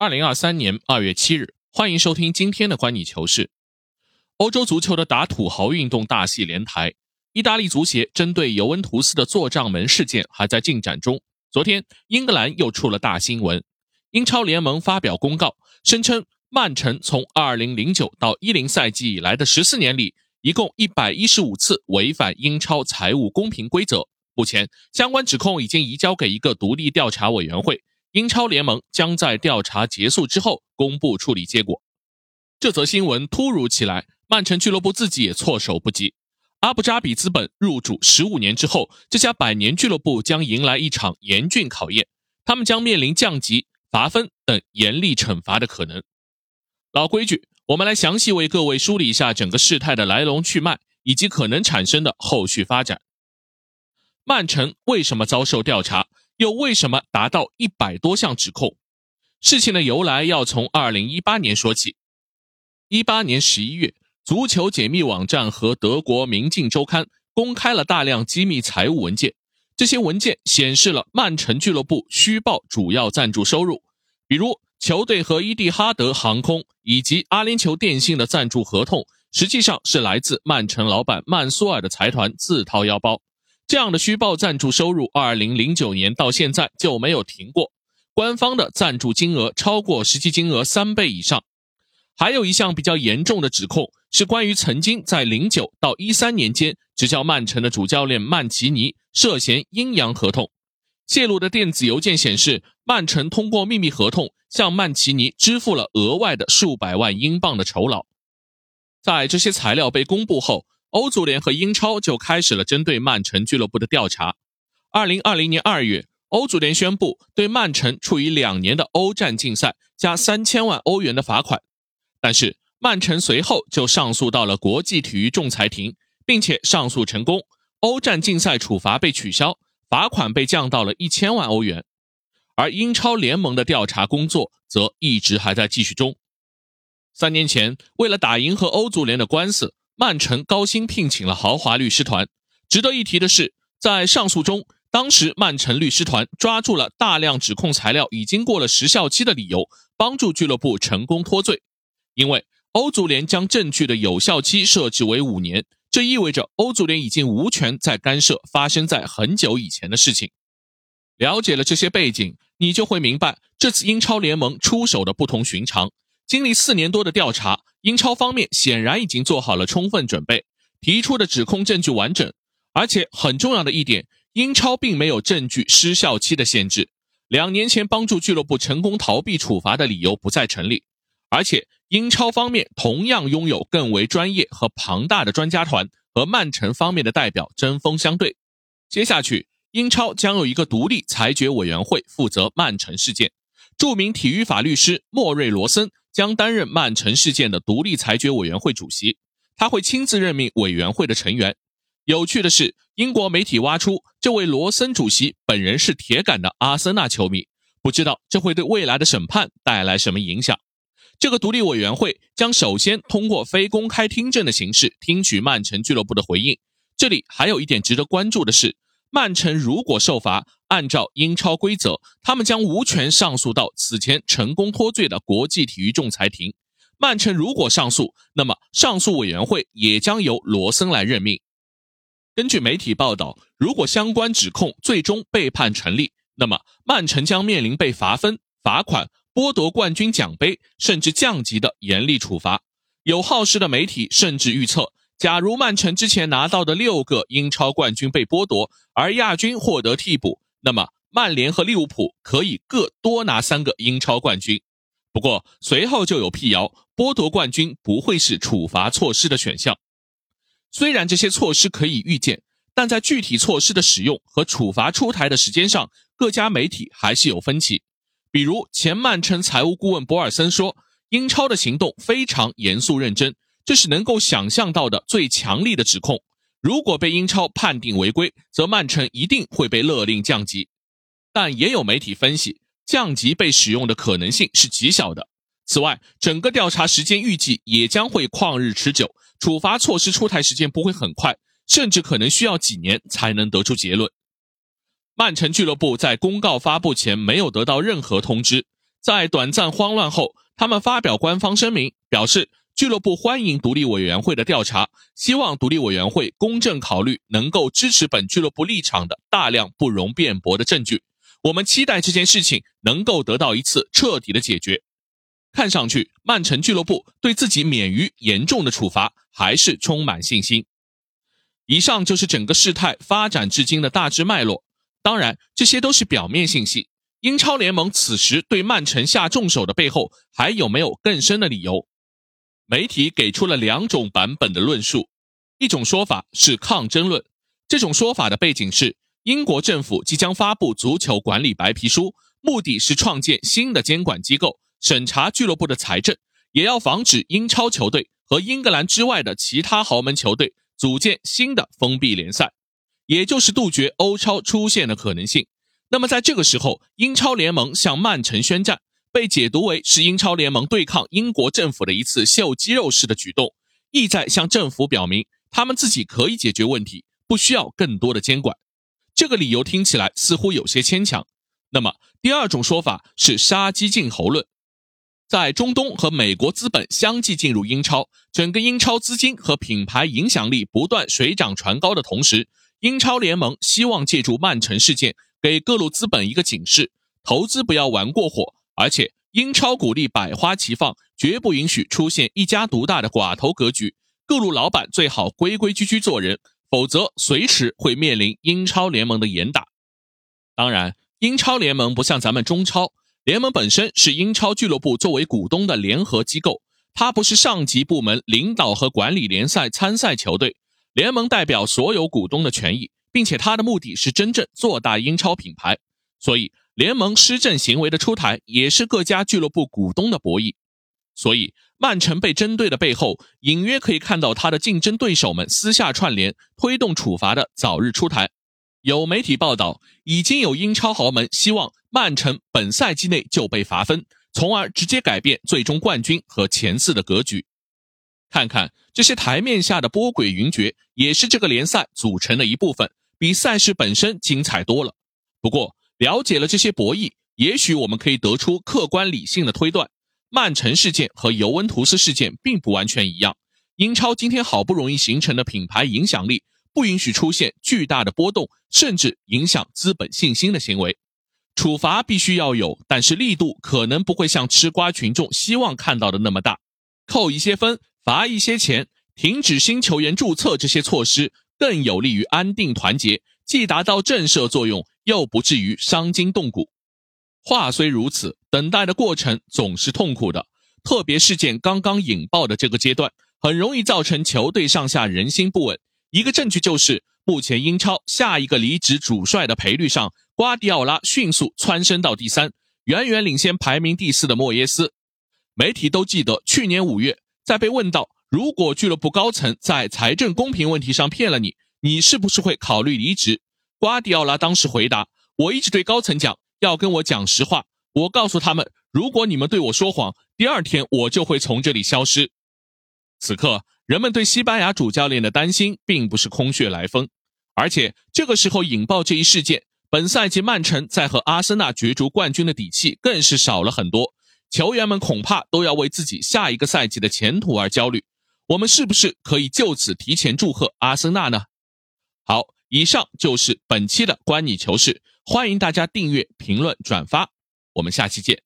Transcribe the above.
二零二三年二月七日，欢迎收听今天的《观你球事》。欧洲足球的打土豪运动大戏连台，意大利足协针对尤文图斯的做账门事件还在进展中。昨天，英格兰又出了大新闻，英超联盟发表公告，声称曼城从二零零九到一零赛季以来的十四年里，一共一百一十五次违反英超财务公平规则。目前，相关指控已经移交给一个独立调查委员会。英超联盟将在调查结束之后公布处理结果。这则新闻突如其来，曼城俱乐部自己也措手不及。阿布扎比资本入主十五年之后，这家百年俱乐部将迎来一场严峻考验，他们将面临降级、罚分等严厉惩罚的可能。老规矩，我们来详细为各位梳理一下整个事态的来龙去脉以及可能产生的后续发展。曼城为什么遭受调查？又为什么达到一百多项指控？事情的由来要从二零一八年说起。一八年十一月，足球解密网站和德国《明镜周刊》公开了大量机密财务文件。这些文件显示了曼城俱乐部虚报主要赞助收入，比如球队和伊蒂哈德航空以及阿联酋电信的赞助合同，实际上是来自曼城老板曼苏尔的财团自掏腰包。这样的虚报赞助收入，二零零九年到现在就没有停过。官方的赞助金额超过实际金额三倍以上。还有一项比较严重的指控是关于曾经在零九到一三年间执教曼城的主教练曼奇尼涉嫌阴阳合同。泄露的电子邮件显示，曼城通过秘密合同向曼奇尼支付了额外的数百万英镑的酬劳。在这些材料被公布后。欧足联和英超就开始了针对曼城俱乐部的调查。二零二零年二月，欧足联宣布对曼城处以两年的欧战禁赛加三千万欧元的罚款。但是，曼城随后就上诉到了国际体育仲裁庭，并且上诉成功，欧战禁赛处罚被取消，罚款被降到了一千万欧元。而英超联盟的调查工作则一直还在继续中。三年前，为了打赢和欧足联的官司。曼城高薪聘请了豪华律师团。值得一提的是，在上诉中，当时曼城律师团抓住了大量指控材料已经过了时效期的理由，帮助俱乐部成功脱罪。因为欧足联将证据的有效期设置为五年，这意味着欧足联已经无权再干涉发生在很久以前的事情。了解了这些背景，你就会明白这次英超联盟出手的不同寻常。经历四年多的调查，英超方面显然已经做好了充分准备，提出的指控证据完整，而且很重要的一点，英超并没有证据失效期的限制。两年前帮助俱乐部成功逃避处罚的理由不再成立，而且英超方面同样拥有更为专业和庞大的专家团，和曼城方面的代表针锋相对。接下去，英超将有一个独立裁决委员会负责曼城事件，著名体育法律师莫瑞罗森。将担任曼城事件的独立裁决委员会主席，他会亲自任命委员会的成员。有趣的是，英国媒体挖出这位罗森主席本人是铁杆的阿森纳球迷，不知道这会对未来的审判带来什么影响。这个独立委员会将首先通过非公开听证的形式听取曼城俱乐部的回应。这里还有一点值得关注的是。曼城如果受罚，按照英超规则，他们将无权上诉到此前成功脱罪的国际体育仲裁庭。曼城如果上诉，那么上诉委员会也将由罗森来任命。根据媒体报道，如果相关指控最终被判成立，那么曼城将面临被罚分、罚款、剥夺冠军奖杯，甚至降级的严厉处罚。有好事的媒体甚至预测。假如曼城之前拿到的六个英超冠军被剥夺，而亚军获得替补，那么曼联和利物浦可以各多拿三个英超冠军。不过随后就有辟谣，剥夺冠军不会是处罚措施的选项。虽然这些措施可以预见，但在具体措施的使用和处罚出台的时间上，各家媒体还是有分歧。比如前曼城财务顾问博尔森说，英超的行动非常严肃认真。这是能够想象到的最强力的指控。如果被英超判定违规，则曼城一定会被勒令降级。但也有媒体分析，降级被使用的可能性是极小的。此外，整个调查时间预计也将会旷日持久，处罚措施出台时间不会很快，甚至可能需要几年才能得出结论。曼城俱乐部在公告发布前没有得到任何通知。在短暂慌乱后，他们发表官方声明，表示俱乐部欢迎独立委员会的调查，希望独立委员会公正考虑能够支持本俱乐部立场的大量不容辩驳的证据。我们期待这件事情能够得到一次彻底的解决。看上去，曼城俱乐部对自己免于严重的处罚还是充满信心。以上就是整个事态发展至今的大致脉络。当然，这些都是表面信息。英超联盟此时对曼城下重手的背后，还有没有更深的理由？媒体给出了两种版本的论述。一种说法是抗争论，这种说法的背景是英国政府即将发布足球管理白皮书，目的是创建新的监管机构，审查俱乐部的财政，也要防止英超球队和英格兰之外的其他豪门球队组建新的封闭联赛，也就是杜绝欧超出现的可能性。那么在这个时候，英超联盟向曼城宣战，被解读为是英超联盟对抗英国政府的一次秀肌肉式的举动，意在向政府表明他们自己可以解决问题，不需要更多的监管。这个理由听起来似乎有些牵强。那么第二种说法是杀鸡儆猴论，在中东和美国资本相继进入英超，整个英超资金和品牌影响力不断水涨船高的同时，英超联盟希望借助曼城事件。给各路资本一个警示：投资不要玩过火，而且英超鼓励百花齐放，绝不允许出现一家独大的寡头格局。各路老板最好规规矩矩做人，否则随时会面临英超联盟的严打。当然，英超联盟不像咱们中超联盟，本身是英超俱乐部作为股东的联合机构，它不是上级部门领导和管理联赛参赛球队。联盟代表所有股东的权益。并且它的目的是真正做大英超品牌，所以联盟施政行为的出台也是各家俱乐部股东的博弈。所以曼城被针对的背后，隐约可以看到他的竞争对手们私下串联，推动处罚的早日出台。有媒体报道，已经有英超豪门希望曼城本赛季内就被罚分，从而直接改变最终冠军和前四的格局。看看这些台面下的波诡云谲，也是这个联赛组成的一部分。比赛事本身精彩多了。不过，了解了这些博弈，也许我们可以得出客观理性的推断：曼城事件和尤文图斯事件并不完全一样。英超今天好不容易形成的品牌影响力，不允许出现巨大的波动，甚至影响资本信心的行为。处罚必须要有，但是力度可能不会像吃瓜群众希望看到的那么大。扣一些分，罚一些钱，停止新球员注册，这些措施。更有利于安定团结，既达到震慑作用，又不至于伤筋动骨。话虽如此，等待的过程总是痛苦的，特别事件刚刚引爆的这个阶段，很容易造成球队上下人心不稳。一个证据就是，目前英超下一个离职主帅的赔率上，瓜迪奥拉迅速蹿升到第三，远远领先排名第四的莫耶斯。媒体都记得，去年五月在被问到。如果俱乐部高层在财政公平问题上骗了你，你是不是会考虑离职？瓜迪奥拉当时回答：“我一直对高层讲，要跟我讲实话。我告诉他们，如果你们对我说谎，第二天我就会从这里消失。”此刻，人们对西班牙主教练的担心并不是空穴来风，而且这个时候引爆这一事件，本赛季曼城在和阿森纳角逐冠军的底气更是少了很多，球员们恐怕都要为自己下一个赛季的前途而焦虑。我们是不是可以就此提前祝贺阿森纳呢？好，以上就是本期的观你球事，欢迎大家订阅、评论、转发，我们下期见。